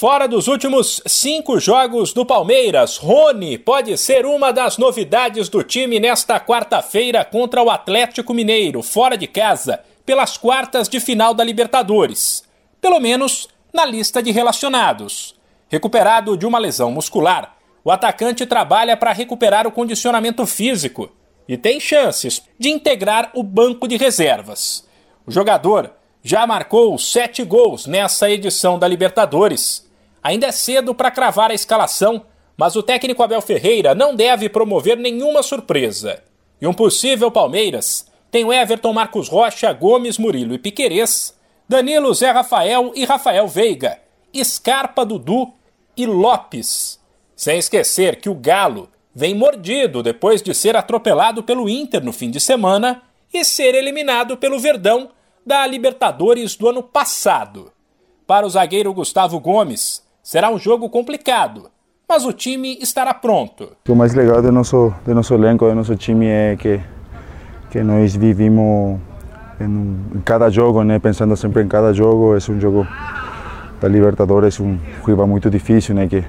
Fora dos últimos cinco jogos do Palmeiras, Rony pode ser uma das novidades do time nesta quarta-feira contra o Atlético Mineiro, fora de casa, pelas quartas de final da Libertadores. Pelo menos na lista de relacionados. Recuperado de uma lesão muscular, o atacante trabalha para recuperar o condicionamento físico e tem chances de integrar o banco de reservas. O jogador já marcou sete gols nessa edição da Libertadores. Ainda é cedo para cravar a escalação, mas o técnico Abel Ferreira não deve promover nenhuma surpresa. E um possível Palmeiras tem Everton Marcos Rocha, Gomes, Murilo e Piquerez, Danilo, Zé Rafael e Rafael Veiga, Scarpa, Dudu e Lopes. Sem esquecer que o Galo vem mordido depois de ser atropelado pelo Inter no fim de semana e ser eliminado pelo Verdão da Libertadores do ano passado. Para o zagueiro Gustavo Gomes, será um jogo complicado, mas o time estará pronto. O mais legal do nosso, do nosso elenco, do nosso time é que, que nós vivimos em, em cada jogo, né? pensando sempre em cada jogo. É um jogo da Libertadores, um rival muito difícil, né? que,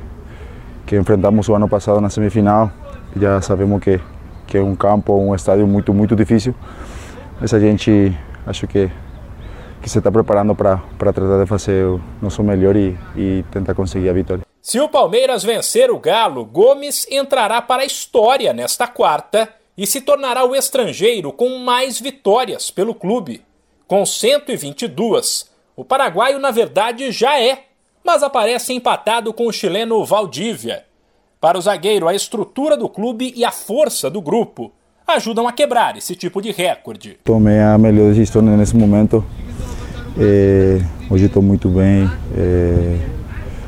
que enfrentamos o ano passado na semifinal. Já sabemos que, que é um campo, um estádio muito, muito difícil, mas a gente acho que que se está preparando para tratar de fazer o nosso melhor e, e tentar conseguir a vitória. Se o Palmeiras vencer o Galo, Gomes entrará para a história nesta quarta e se tornará o estrangeiro com mais vitórias pelo clube. Com 122, o paraguaio na verdade já é, mas aparece empatado com o chileno Valdívia. Para o zagueiro, a estrutura do clube e a força do grupo ajudam a quebrar esse tipo de recorde. Tomei a melhor decisão nesse momento é, hoje estou muito bem. É,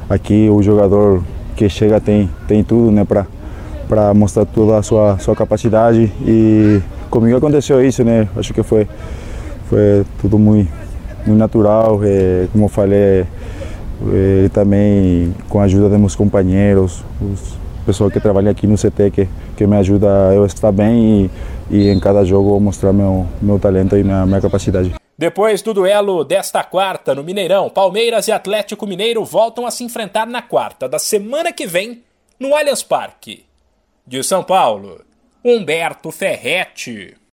aqui o jogador que chega tem, tem tudo né, para mostrar toda a sua, sua capacidade e comigo aconteceu isso, né? Acho que foi, foi tudo muito, muito natural. É, como eu falei, é, também com a ajuda dos meus companheiros, os pessoal que trabalha aqui no CT que, que me ajuda a eu estar bem e, e em cada jogo mostrar meu, meu talento e minha, minha capacidade. Depois do duelo desta quarta no Mineirão, Palmeiras e Atlético Mineiro voltam a se enfrentar na quarta da semana que vem no Allianz Parque. De São Paulo, Humberto Ferretti.